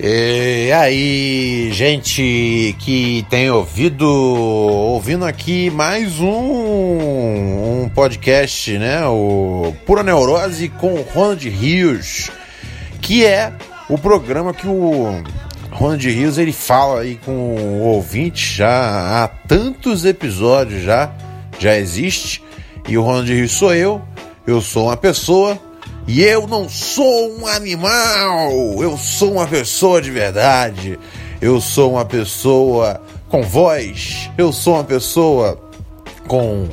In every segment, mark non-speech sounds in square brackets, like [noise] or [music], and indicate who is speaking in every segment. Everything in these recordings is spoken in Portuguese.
Speaker 1: E aí, gente que tem ouvido, ouvindo aqui mais um, um podcast, né? O Pura Neurose com o Ronald Rios, que é o programa que o Ronald Rios ele fala aí com o ouvinte já há tantos episódios já, já existe. E o Ronald Rios sou eu, eu sou uma pessoa e eu não sou um animal, eu sou uma pessoa de verdade. Eu sou uma pessoa com voz, eu sou uma pessoa com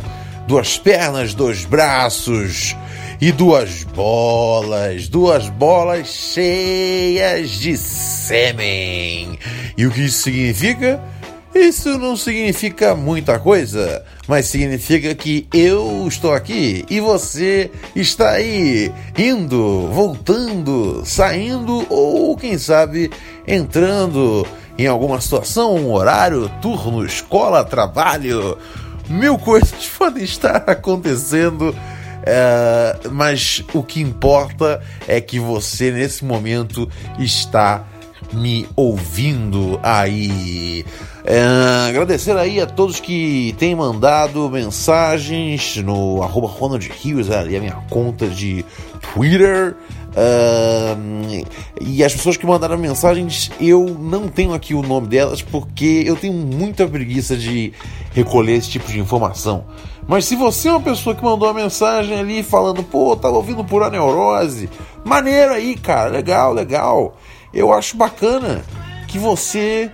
Speaker 1: duas pernas, dois braços e duas bolas, duas bolas cheias de sêmen. E o que isso significa? Isso não significa muita coisa, mas significa que eu estou aqui e você está aí, indo, voltando, saindo ou, quem sabe, entrando em alguma situação, um horário, turno, escola, trabalho. Mil coisas [laughs] podem estar acontecendo. É, mas o que importa é que você nesse momento está me ouvindo aí. É, agradecer aí a todos que têm mandado mensagens no arroba Ronald Rios, ali a minha conta de Twitter. Uh, e as pessoas que mandaram mensagens, eu não tenho aqui o nome delas porque eu tenho muita preguiça de recolher esse tipo de informação. Mas se você é uma pessoa que mandou uma mensagem ali falando, pô, tava ouvindo por a neurose, maneiro aí, cara, legal, legal eu acho bacana que você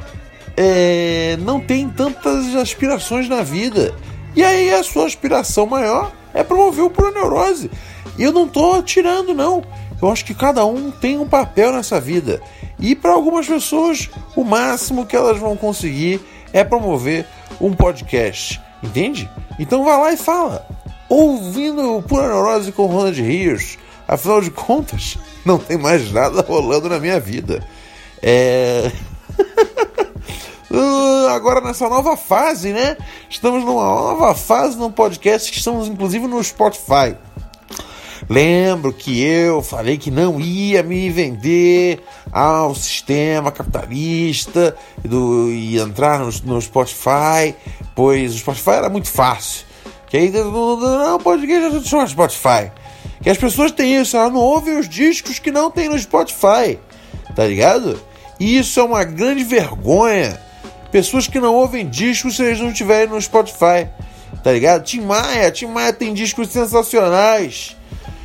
Speaker 1: é, não tem tantas aspirações na vida. E aí a sua aspiração maior é promover o proneurose. E eu não estou tirando, não. Eu acho que cada um tem um papel nessa vida. E para algumas pessoas, o máximo que elas vão conseguir é promover um podcast. Entende? Então vá lá e fala. Ouvindo o Pura Neurose com Ronald Rios. Afinal de contas, [laughs] não tem mais nada rolando na minha vida. É. [laughs] Uh, agora nessa nova fase, né? Estamos numa nova fase no podcast que estamos inclusive no Spotify. Lembro que eu falei que não ia me vender ao sistema capitalista do, e entrar no, no Spotify, pois o Spotify era muito fácil. Que aí não, podcast chama Spotify. Que as pessoas têm isso, elas não ouvem os discos que não tem no Spotify. Tá ligado? E isso é uma grande vergonha. Pessoas que não ouvem discos se eles não estiverem no Spotify. Tá ligado? Tim Maia, Tim Maia tem discos sensacionais.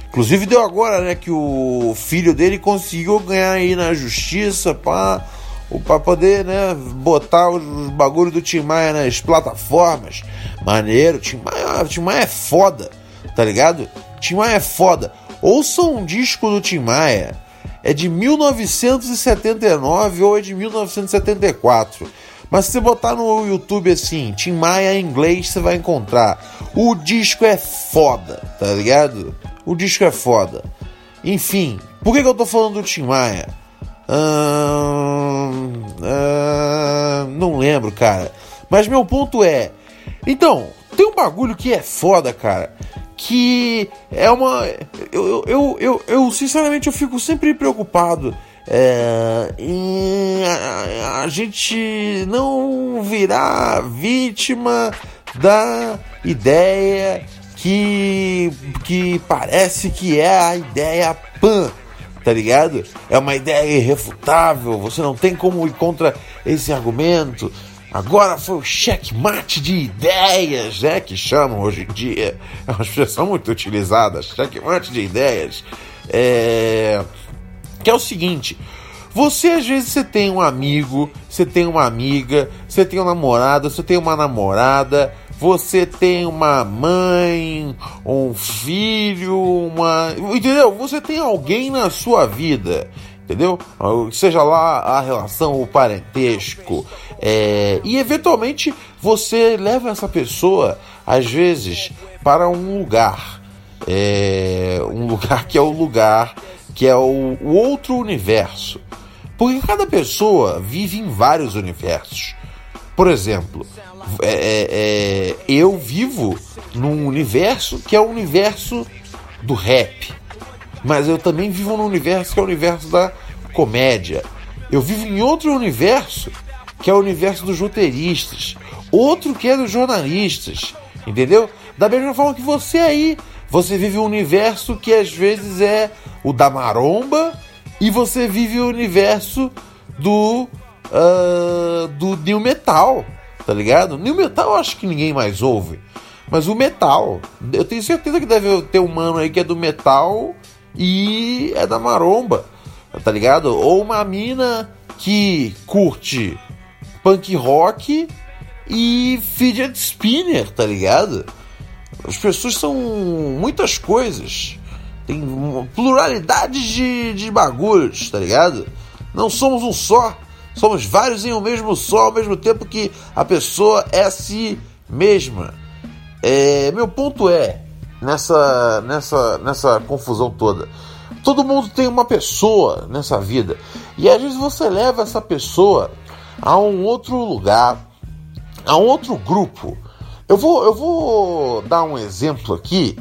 Speaker 1: Inclusive deu agora, né, que o filho dele conseguiu ganhar aí na justiça para poder, né, botar os bagulhos do Tim Maia nas plataformas. Maneiro, Tim Maia, Tim Maia é foda, tá ligado? Tim Maia é foda. Ouça um disco do Tim Maia. É de 1979 ou é de 1974. Mas se você botar no YouTube assim, Tim Maia em inglês, você vai encontrar. O disco é foda, tá ligado? O disco é foda. Enfim, por que, que eu tô falando do Tim Maia? Hum, hum, não lembro, cara. Mas meu ponto é. Então, tem um bagulho que é foda, cara que é uma. Eu, eu, eu, eu, sinceramente eu fico sempre preocupado é, em a, a, gente não virar vítima da ideia que, que parece que é a ideia pan, tá ligado? É uma ideia irrefutável, você não tem como ir contra esse argumento. Agora foi o checkmate de ideias, né? Que chamam hoje em dia. É uma expressão muito utilizada, checkmate de ideias. É... Que é o seguinte. Você às vezes você tem um amigo, você tem uma amiga, você tem um namorado, você tem uma namorada, você tem uma mãe, um filho, uma. Entendeu? Você tem alguém na sua vida entendeu? Seja lá a relação, o parentesco. É, e eventualmente você leva essa pessoa, às vezes, para um lugar. É, um lugar que é o lugar que é o, o outro universo. Porque cada pessoa vive em vários universos. Por exemplo, é, é, é eu vivo num universo que é o universo do rap mas eu também vivo num universo que é o universo da comédia. Eu vivo em outro universo, que é o universo dos roteiristas, outro que é dos jornalistas, entendeu? Da mesma forma que você aí, você vive um universo que às vezes é o da maromba e você vive o universo do uh, do new metal, tá ligado? New metal eu acho que ninguém mais ouve, mas o metal, eu tenho certeza que deve ter um mano aí que é do metal e é da maromba, tá ligado? Ou uma mina que curte punk rock e fidget spinner, tá ligado? As pessoas são muitas coisas. Tem pluralidade de, de bagulhos, tá ligado? Não somos um só. Somos vários em um mesmo só, ao mesmo tempo que a pessoa é a si mesma. É, meu ponto é, nessa, nessa, nessa confusão toda, todo mundo tem uma pessoa nessa vida. E às vezes você leva essa pessoa a um outro lugar, a um outro grupo. Eu vou, eu vou dar um exemplo aqui,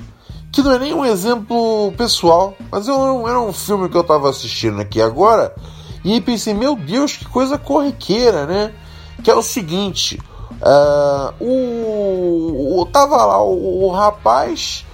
Speaker 1: que não é nem um exemplo pessoal, mas eu, era um filme que eu estava assistindo aqui agora, e pensei, meu Deus, que coisa corriqueira, né? Que é o seguinte, uh, o, o, tava lá o, o rapaz,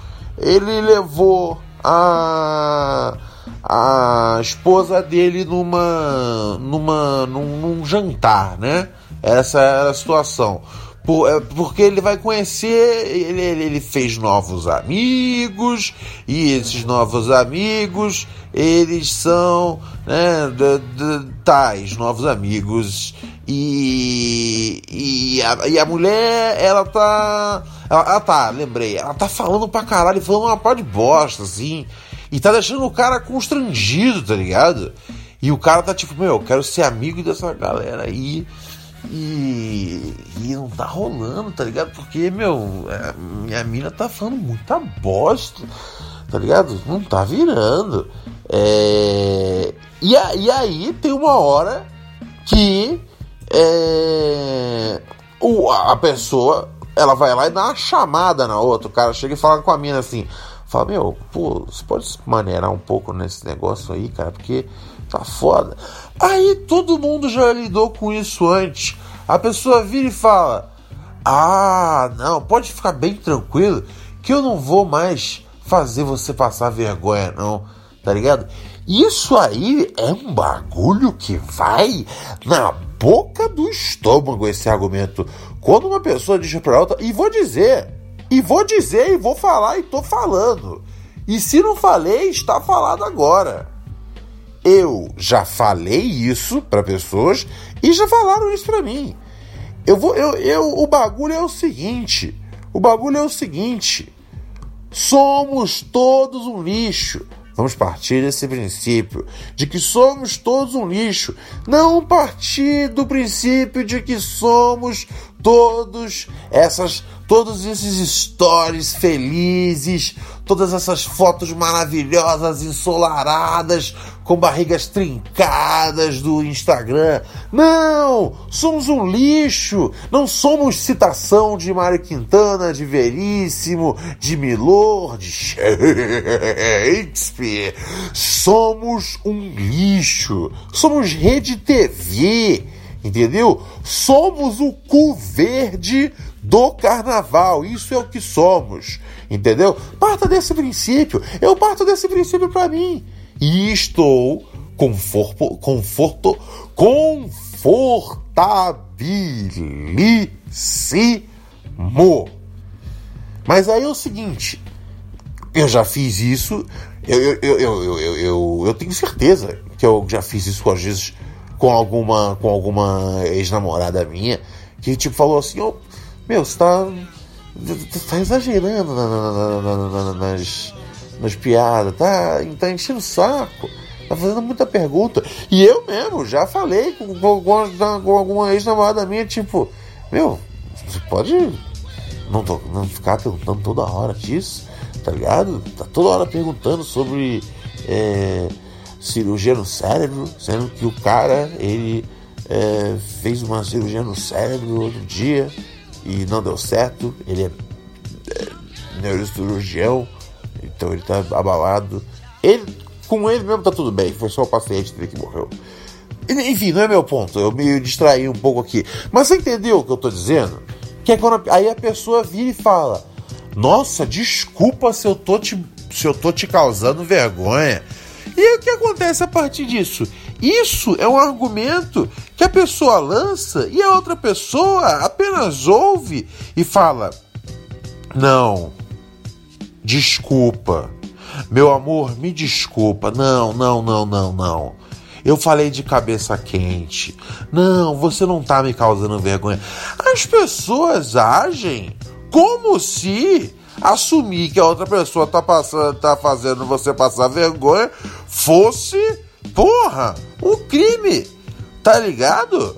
Speaker 1: ele levou a a esposa dele numa, numa num, num jantar, né? Essa era a situação. Por, é, porque ele vai conhecer, ele, ele fez novos amigos, e esses novos amigos, eles são né, de, de, tais novos amigos. E, e, a, e a mulher, ela tá. Ela, ela tá, lembrei, ela tá falando pra caralho, falando uma par de bosta, assim. E tá deixando o cara constrangido, tá ligado? E o cara tá tipo, meu, eu quero ser amigo dessa galera aí. E, e não tá rolando, tá ligado? Porque, meu, é, minha mina tá falando muita bosta, tá ligado? Não tá virando. É, e, e aí tem uma hora que é, o, a pessoa ela vai lá e dá uma chamada na outra. O cara chega e fala com a mina assim: Fala, meu, pô, você pode maneirar um pouco nesse negócio aí, cara, porque tá foda. Aí todo mundo já lidou com isso antes. A pessoa vira e fala: Ah, não, pode ficar bem tranquilo que eu não vou mais fazer você passar vergonha, não, tá ligado? Isso aí é um bagulho que vai na boca do estômago, esse argumento. Quando uma pessoa diz pra outra, e vou dizer, e vou dizer, e vou falar, e tô falando. E se não falei, está falado agora. Eu já falei isso para pessoas e já falaram isso para mim. Eu vou, eu, eu, o bagulho é o seguinte. O bagulho é o seguinte. Somos todos um lixo. Vamos partir desse princípio de que somos todos um lixo, não partir do princípio de que somos todos essas todos esses stories felizes, todas essas fotos maravilhosas ensolaradas com barrigas trincadas do Instagram. Não, somos um lixo. Não somos citação de Mário Quintana, de Veríssimo, de Milor, de Shakespeare. Somos um lixo. Somos rede TV entendeu? Somos o cu verde do carnaval, isso é o que somos, entendeu? Parta desse princípio, eu parto desse princípio para mim. E estou conforto, conforto, confortabilíssimo. Mas aí é o seguinte, eu já fiz isso, eu, eu, eu, eu, eu, eu, eu tenho certeza que eu já fiz isso às vezes com alguma, com alguma ex-namorada minha, que tipo falou assim, oh, meu, você tá, tá exagerando na, na, na, nas, nas piadas, tá, tá enchendo o saco, tá fazendo muita pergunta. E eu mesmo já falei com, com, com alguma ex-namorada minha, tipo, meu, você pode não, não ficar perguntando toda hora disso, tá ligado? Tá toda hora perguntando sobre. É, cirurgia no cérebro, sendo que o cara ele é, fez uma cirurgia no cérebro outro dia e não deu certo. Ele é, é neurocirurgião, então ele tá abalado. Ele, com ele mesmo tá tudo bem, foi só o paciente dele que morreu. Enfim, não é meu ponto. Eu me distraí um pouco aqui. Mas você entendeu o que eu tô dizendo? Que é quando aí a pessoa vira e fala: Nossa, desculpa se eu tô te, se eu tô te causando vergonha. E o que acontece a partir disso? Isso é um argumento que a pessoa lança e a outra pessoa apenas ouve e fala: Não, desculpa. Meu amor, me desculpa. Não, não, não, não, não. Eu falei de cabeça quente. Não, você não tá me causando vergonha. As pessoas agem como se assumir que a outra pessoa tá passando, tá fazendo você passar vergonha fosse, porra, um crime. Tá ligado?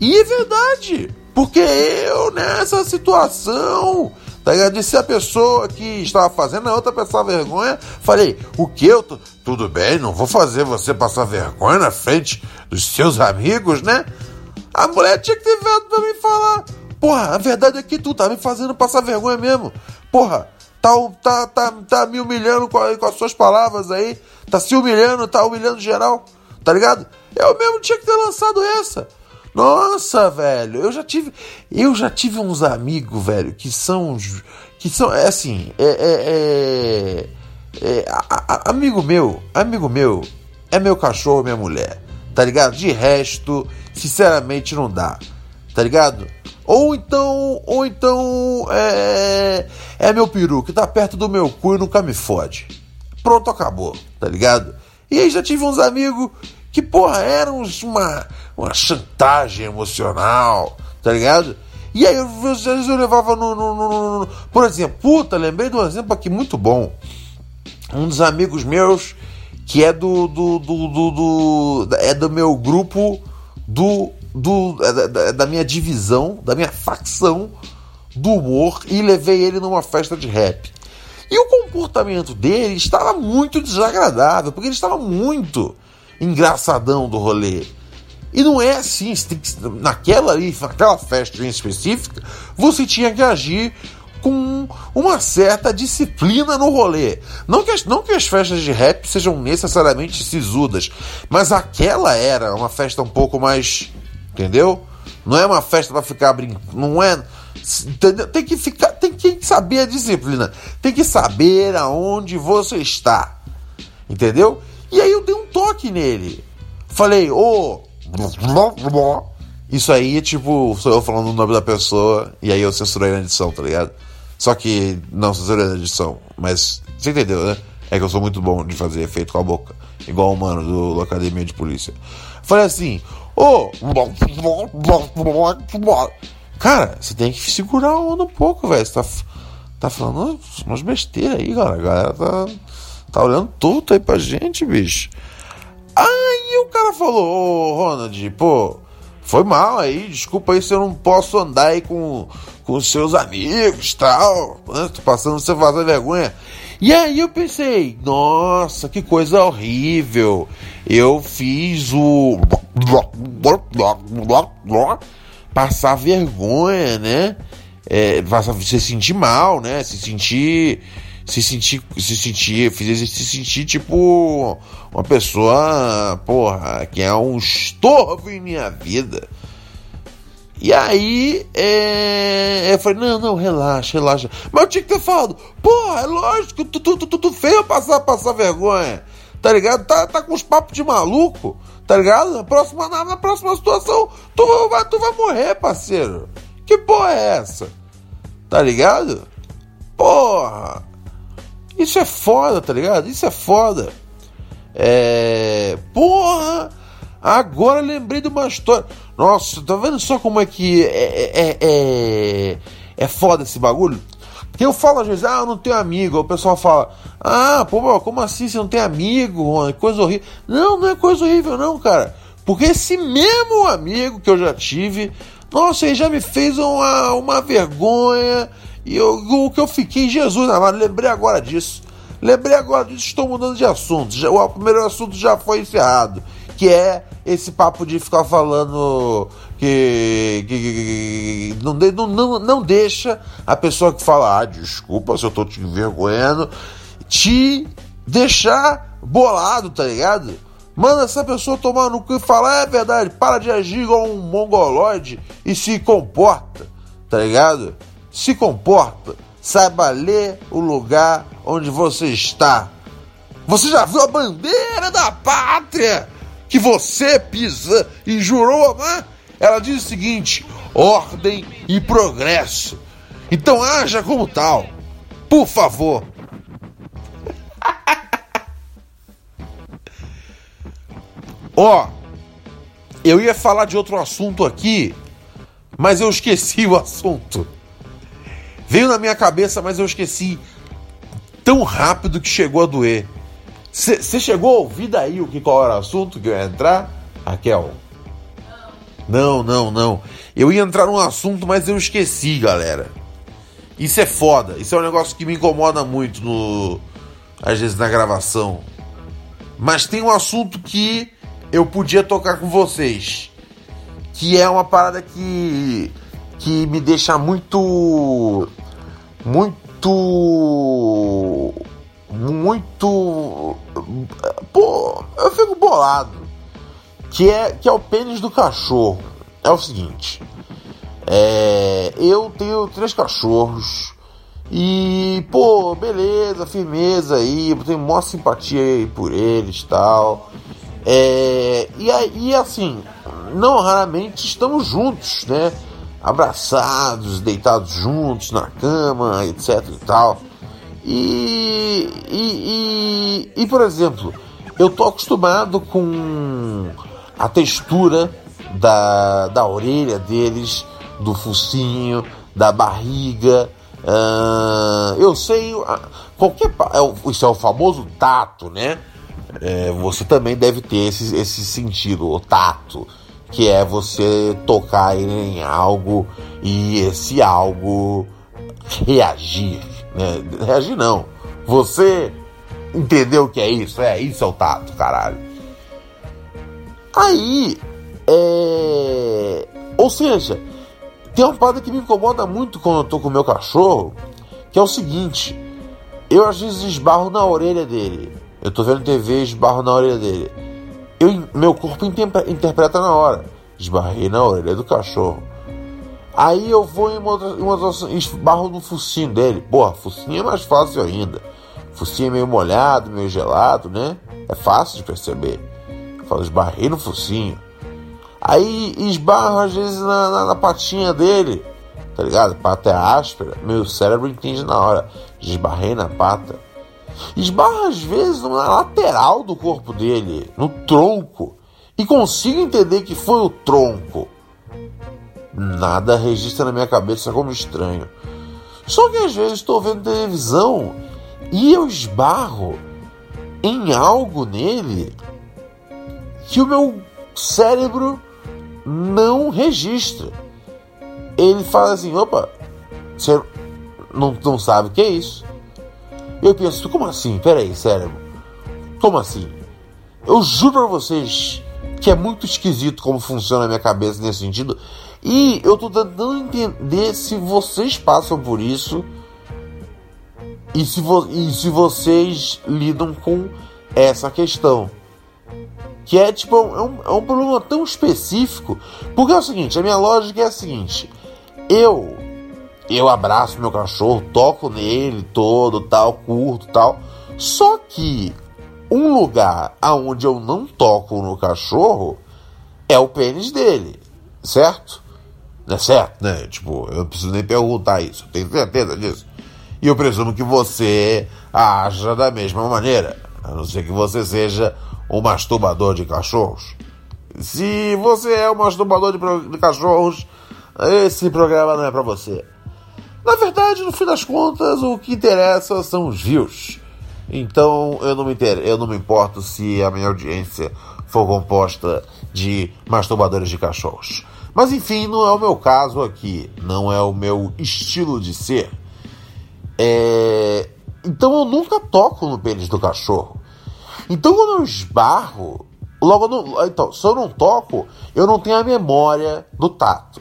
Speaker 1: E é verdade. Porque eu, nessa situação, Tá ligado? Disse a pessoa que estava fazendo a outra passar vergonha. Falei, o que eu tô. Tudo bem, não vou fazer você passar vergonha na frente dos seus amigos, né? A mulher tinha que ter vindo pra me falar. Porra, a verdade é que tu tá me fazendo passar vergonha mesmo. Porra, tá, tá, tá, tá me humilhando com, com as suas palavras aí. Tá se humilhando, tá humilhando geral. Tá ligado? Eu mesmo tinha que ter lançado essa. Nossa, velho, eu já tive, eu já tive uns amigos, velho, que são, que são, é assim, é, é, é, é a, a, amigo meu, amigo meu, é meu cachorro, minha mulher, tá ligado? De resto, sinceramente, não dá, tá ligado? Ou então, ou então, é, é meu peru que tá perto do meu cu e nunca me fode. Pronto, acabou, tá ligado? E aí já tive uns amigos que, porra, eram uma, uma chantagem emocional, tá ligado? E aí, às vezes eu levava no, no, no, no, Por exemplo, puta, lembrei de um exemplo aqui muito bom. Um dos amigos meus que é do. do, do, do, do é do meu grupo do. do é da, da minha divisão, da minha facção do humor e levei ele numa festa de rap. E o comportamento dele estava muito desagradável, porque ele estava muito engraçadão do rolê. E não é assim, que, naquela ali, naquela festa em específica, você tinha que agir com uma certa disciplina no rolê. Não que, as, não que as festas de rap sejam necessariamente sisudas, mas aquela era uma festa um pouco mais. Entendeu? Não é uma festa para ficar brincando. Não é. Tem que ficar. Tem que saber a disciplina. Tem que saber aonde você está. Entendeu? E aí eu dei um toque nele. Falei, ô. Oh, isso aí é tipo, sou eu falando o nome da pessoa e aí eu censurei na edição, tá ligado? Só que não censurei na edição, mas você entendeu, né? É que eu sou muito bom de fazer efeito com a boca, igual o mano do Academia de Polícia. Falei assim, ô. Oh, cara, você tem que segurar a onda um pouco, velho. Você tá, tá falando umas besteiras aí, cara. A galera tá Tá olhando tudo aí pra gente, bicho. Aí o cara falou, ô Ronald, pô, foi mal aí, desculpa aí se eu não posso andar aí com, com seus amigos tal. Né? Tô passando você fazer vergonha. E aí eu pensei, nossa, que coisa horrível. Eu fiz o. Passar vergonha, né? É, se sentir mal, né? Se sentir se sentir, se sentir, se sentir tipo uma pessoa, porra, que é um estorvo em minha vida. E aí, é, eu falei, não, não, relaxa, relaxa. Mas eu tinha que ter falado, porra, é lógico, tu, tu, tu, tu passar, passar vergonha, tá ligado? Tá, tá com os papos de maluco, tá ligado? Na próxima, na, na próxima situação, tu vai, tu vai morrer, parceiro. Que porra é essa? Tá ligado? Porra! Isso é foda, tá ligado? Isso é foda. É. Porra! Agora lembrei de uma história. Nossa, tá vendo só como é que é, é, é, é, é foda esse bagulho? Eu falo às vezes, ah, eu não tenho amigo. O pessoal fala, ah, pô, como assim você não tem amigo? Coisa horrível. Não, não é coisa horrível, não, cara. Porque esse mesmo amigo que eu já tive, nossa, ele já me fez uma, uma vergonha e eu, o que eu fiquei, Jesus amado, lembrei agora disso. Lembrei agora disso, estou mudando de assunto. Já, o primeiro assunto já foi encerrado. Que é esse papo de ficar falando que, que, que, que não, não, não deixa a pessoa que fala, ah, desculpa se eu tô te envergonhando, te deixar bolado, tá ligado? Manda essa pessoa tomar no cu e fala: é verdade, para de agir igual um mongoloide e se comporta, tá ligado? Se comporta, saiba ler o lugar onde você está. Você já viu a bandeira da pátria que você pisa e jurou amar? Ela diz o seguinte: ordem e progresso. Então haja como tal. Por favor. [laughs] Ó, oh, eu ia falar de outro assunto aqui, mas eu esqueci o assunto. Veio na minha cabeça, mas eu esqueci tão rápido que chegou a doer. Você chegou a ouvir daí o que qual era o assunto que eu ia entrar, Raquel? Não, não, não. Eu ia entrar num assunto, mas eu esqueci, galera. Isso é foda. Isso é um negócio que me incomoda muito no às vezes na gravação. Mas tem um assunto que eu podia tocar com vocês, que é uma parada que que me deixa muito muito muito pô, eu fico bolado. Que é que é o pênis do cachorro. É o seguinte, é, eu tenho três cachorros e, pô, beleza, firmeza aí, eu tenho maior simpatia aí por eles tal. É, e aí, assim, não raramente estamos juntos, né? Abraçados, deitados juntos na cama, etc e tal. E, e, e, e por exemplo, eu tô acostumado com a textura da, da orelha deles do focinho, da barriga. Uh, eu sei, qualquer. É isso é o famoso tato, né? É, você também deve ter esse, esse sentido, o tato, que é você tocar em algo e esse algo reagir. Né? Reagir não. Você entendeu o que é isso? É, isso é o tato, caralho. Aí, é... ou seja, tem uma parada que me incomoda muito quando eu tô com o meu cachorro, que é o seguinte: eu às vezes esbarro na orelha dele. Eu tô vendo TV esbarro na orelha dele. Eu, meu corpo interpreta na hora. Esbarrei na orelha do cachorro. Aí eu vou em uma outra, uma outra esbarro no focinho dele. Porra, focinho é mais fácil ainda. Focinho é meio molhado, meio gelado, né? É fácil de perceber. Eu falo, esbarrei no focinho. Aí esbarro às vezes na, na, na patinha dele, tá ligado? Pata é áspera, meu cérebro entende na hora. Esbarrei na pata. Esbarro às vezes na lateral do corpo dele, no tronco. E consigo entender que foi o tronco. Nada registra na minha cabeça como estranho. Só que às vezes estou vendo televisão e eu esbarro em algo nele que o meu cérebro não registra. Ele fala assim: opa, você não, não sabe o que é isso? Eu penso: como assim? Peraí, cérebro, como assim? Eu juro pra vocês que é muito esquisito como funciona a minha cabeça nesse sentido. E eu tô tentando entender se vocês passam por isso e se, e se vocês lidam com essa questão. Que é tipo, é um, é um problema tão específico. Porque é o seguinte, a minha lógica é a seguinte. Eu, eu abraço meu cachorro, toco nele todo, tal, curto, tal. Só que um lugar aonde eu não toco no cachorro é o pênis dele, certo? É certo, né? Tipo, eu não preciso nem perguntar isso, tenho certeza disso. E eu presumo que você haja da mesma maneira, a não ser que você seja um masturbador de cachorros? Se você é um masturbador de, de cachorros, esse programa não é para você. Na verdade, no fim das contas, o que interessa são os views. Então eu não me, inter... eu não me importo se a minha audiência for composta de masturbadores de cachorros. Mas enfim, não é o meu caso aqui, não é o meu estilo de ser. É... Então eu nunca toco no pênis do cachorro. Então quando eu esbarro, logo no, então, se eu não toco, eu não tenho a memória do tato.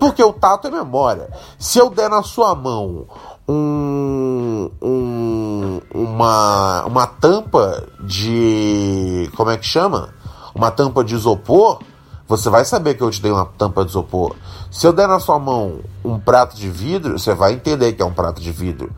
Speaker 1: Porque o tato é memória. Se eu der na sua mão um, um, uma, uma tampa de. Como é que chama? Uma tampa de isopor, você vai saber que eu te dei uma tampa de isopor. Se eu der na sua mão um prato de vidro, você vai entender que é um prato de vidro.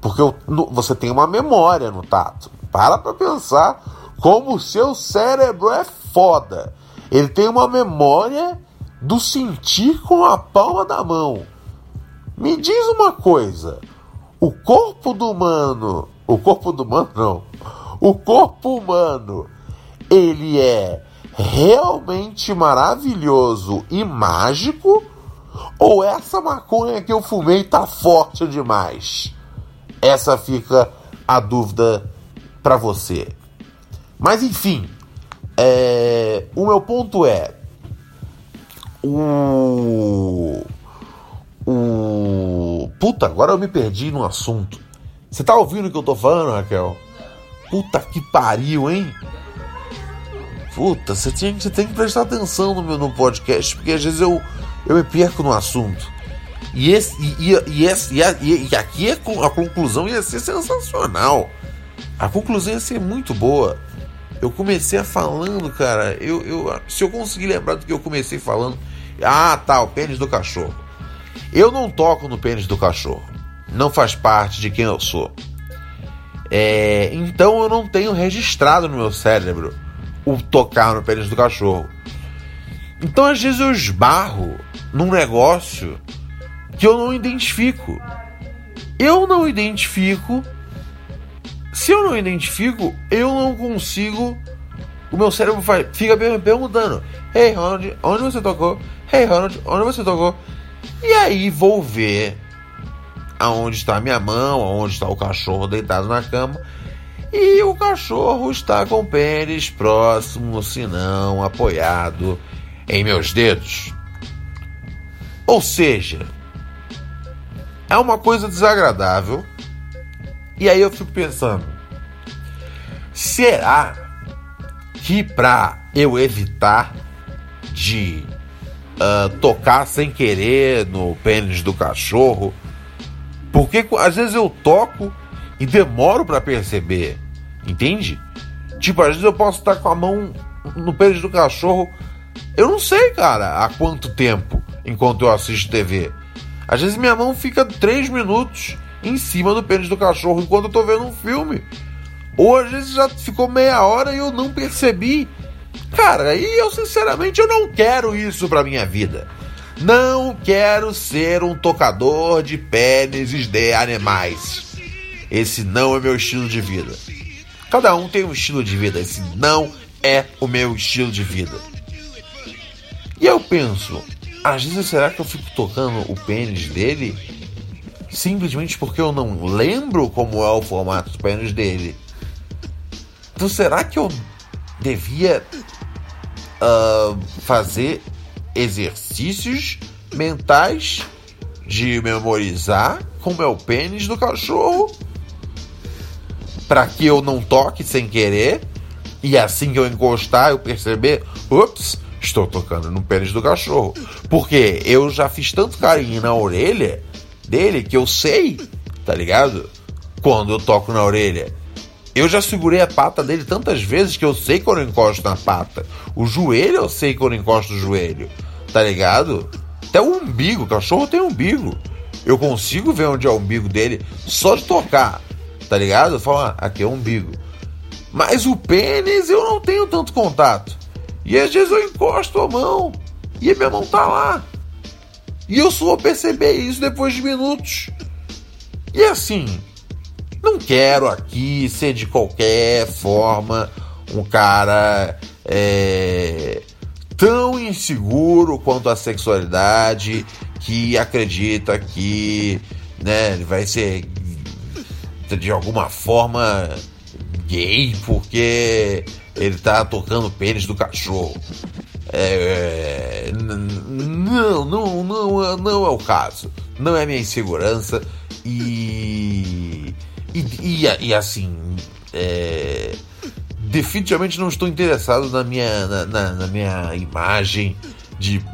Speaker 1: Porque eu, você tem uma memória no tato. Para pra pensar como o seu cérebro é foda. Ele tem uma memória do sentir com a palma da mão. Me diz uma coisa: o corpo do humano, o corpo do humano não, o corpo humano, ele é realmente maravilhoso e mágico? Ou essa maconha que eu fumei tá forte demais? Essa fica a dúvida para você. Mas enfim, é, o meu ponto é o o. Puta, agora eu me perdi no assunto. Você tá ouvindo o que eu tô falando, Raquel? Puta que pariu, hein? Puta, você, você tem que prestar atenção no meu no podcast, porque às vezes eu, eu me perco no assunto. E, esse, e, e, esse, e, e, e aqui a, a conclusão ia ser sensacional. A conclusão ia ser muito boa. Eu comecei a falando, cara. Eu, eu, se eu conseguir lembrar do que eu comecei falando. Ah, tá, o pênis do cachorro. Eu não toco no pênis do cachorro. Não faz parte de quem eu sou. É, então eu não tenho registrado no meu cérebro o tocar no pênis do cachorro. Então às vezes eu esbarro num negócio que eu não identifico. Eu não identifico. Se eu não identifico, eu não consigo. O meu cérebro faz, fica perguntando: Hey Ronald, onde você tocou? Hey Ronald, onde você tocou? E aí vou ver aonde está minha mão, aonde está o cachorro deitado na cama. E o cachorro está com o pênis próximo, se não apoiado em meus dedos. Ou seja, é uma coisa desagradável. E aí eu fico pensando: será que para eu evitar de uh, tocar sem querer no pênis do cachorro. Porque às vezes eu toco e demoro para perceber, entende? Tipo, às vezes eu posso estar com a mão no pênis do cachorro, eu não sei, cara, há quanto tempo enquanto eu assisto TV. Às vezes minha mão fica três minutos em cima do pênis do cachorro enquanto eu tô vendo um filme. Ou às vezes já ficou meia hora e eu não percebi. Cara, e eu sinceramente eu não quero isso pra minha vida. Não quero ser um tocador de pênis de animais. Esse não é meu estilo de vida. Cada um tem um estilo de vida. Esse não é o meu estilo de vida. E eu penso, às vezes será que eu fico tocando o pênis dele simplesmente porque eu não lembro como é o formato do pênis dele? Então será que eu devia uh, fazer exercícios mentais de memorizar como é o pênis do cachorro para que eu não toque sem querer e assim que eu encostar eu perceber, ups, estou tocando no pênis do cachorro. Porque eu já fiz tanto carinho na orelha dele que eu sei, tá ligado? Quando eu toco na orelha. Eu já segurei a pata dele tantas vezes que eu sei quando eu encosto na pata. O joelho eu sei quando eu encosto o joelho. Tá ligado? Até o umbigo, o cachorro tem umbigo. Eu consigo ver onde é o umbigo dele só de tocar. Tá ligado? Eu falo, ah, aqui é o umbigo. Mas o pênis eu não tenho tanto contato. E às vezes eu encosto a mão e a minha mão tá lá. E eu só vou perceber isso depois de minutos. E assim, não quero aqui ser de qualquer forma um cara é, tão inseguro quanto a sexualidade que acredita que né, ele vai ser de alguma forma gay porque ele tá tocando pênis do cachorro. É, não, não, não, não é o caso. Não é minha insegurança e e, e, e assim, é, definitivamente não estou interessado na minha, na, na, na minha imagem de,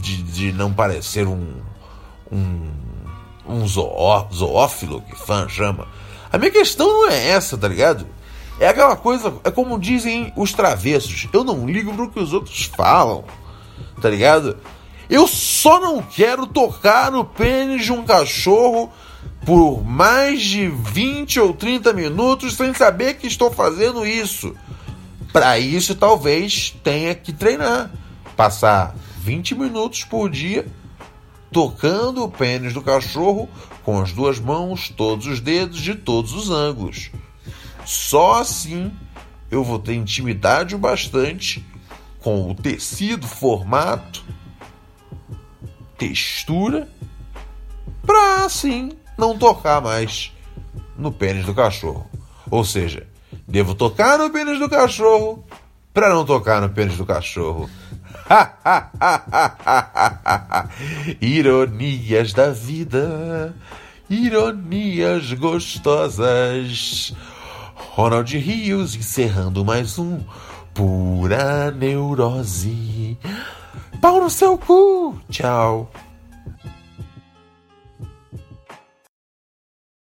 Speaker 1: de, de, não parecer um, um, um zoó, zoófilo, que fã chama. A minha questão não é essa, tá ligado? É aquela coisa, é como dizem os travessos. Eu não ligo pro que os outros falam, tá ligado? Eu só não quero tocar no pênis de um cachorro por mais de 20 ou 30 minutos sem saber que estou fazendo isso. Para isso, talvez tenha que treinar. Passar 20 minutos por dia tocando o pênis do cachorro com as duas mãos, todos os dedos, de todos os ângulos. Só assim eu vou ter intimidade o bastante com o tecido, formato, textura, para assim não tocar mais no pênis do cachorro. Ou seja, devo tocar no pênis do cachorro para não tocar no pênis do cachorro. [laughs] Ironias da vida, ironias gostosas. Ronald Rios encerrando mais um Pura Neurose. Pau no seu cu. Tchau.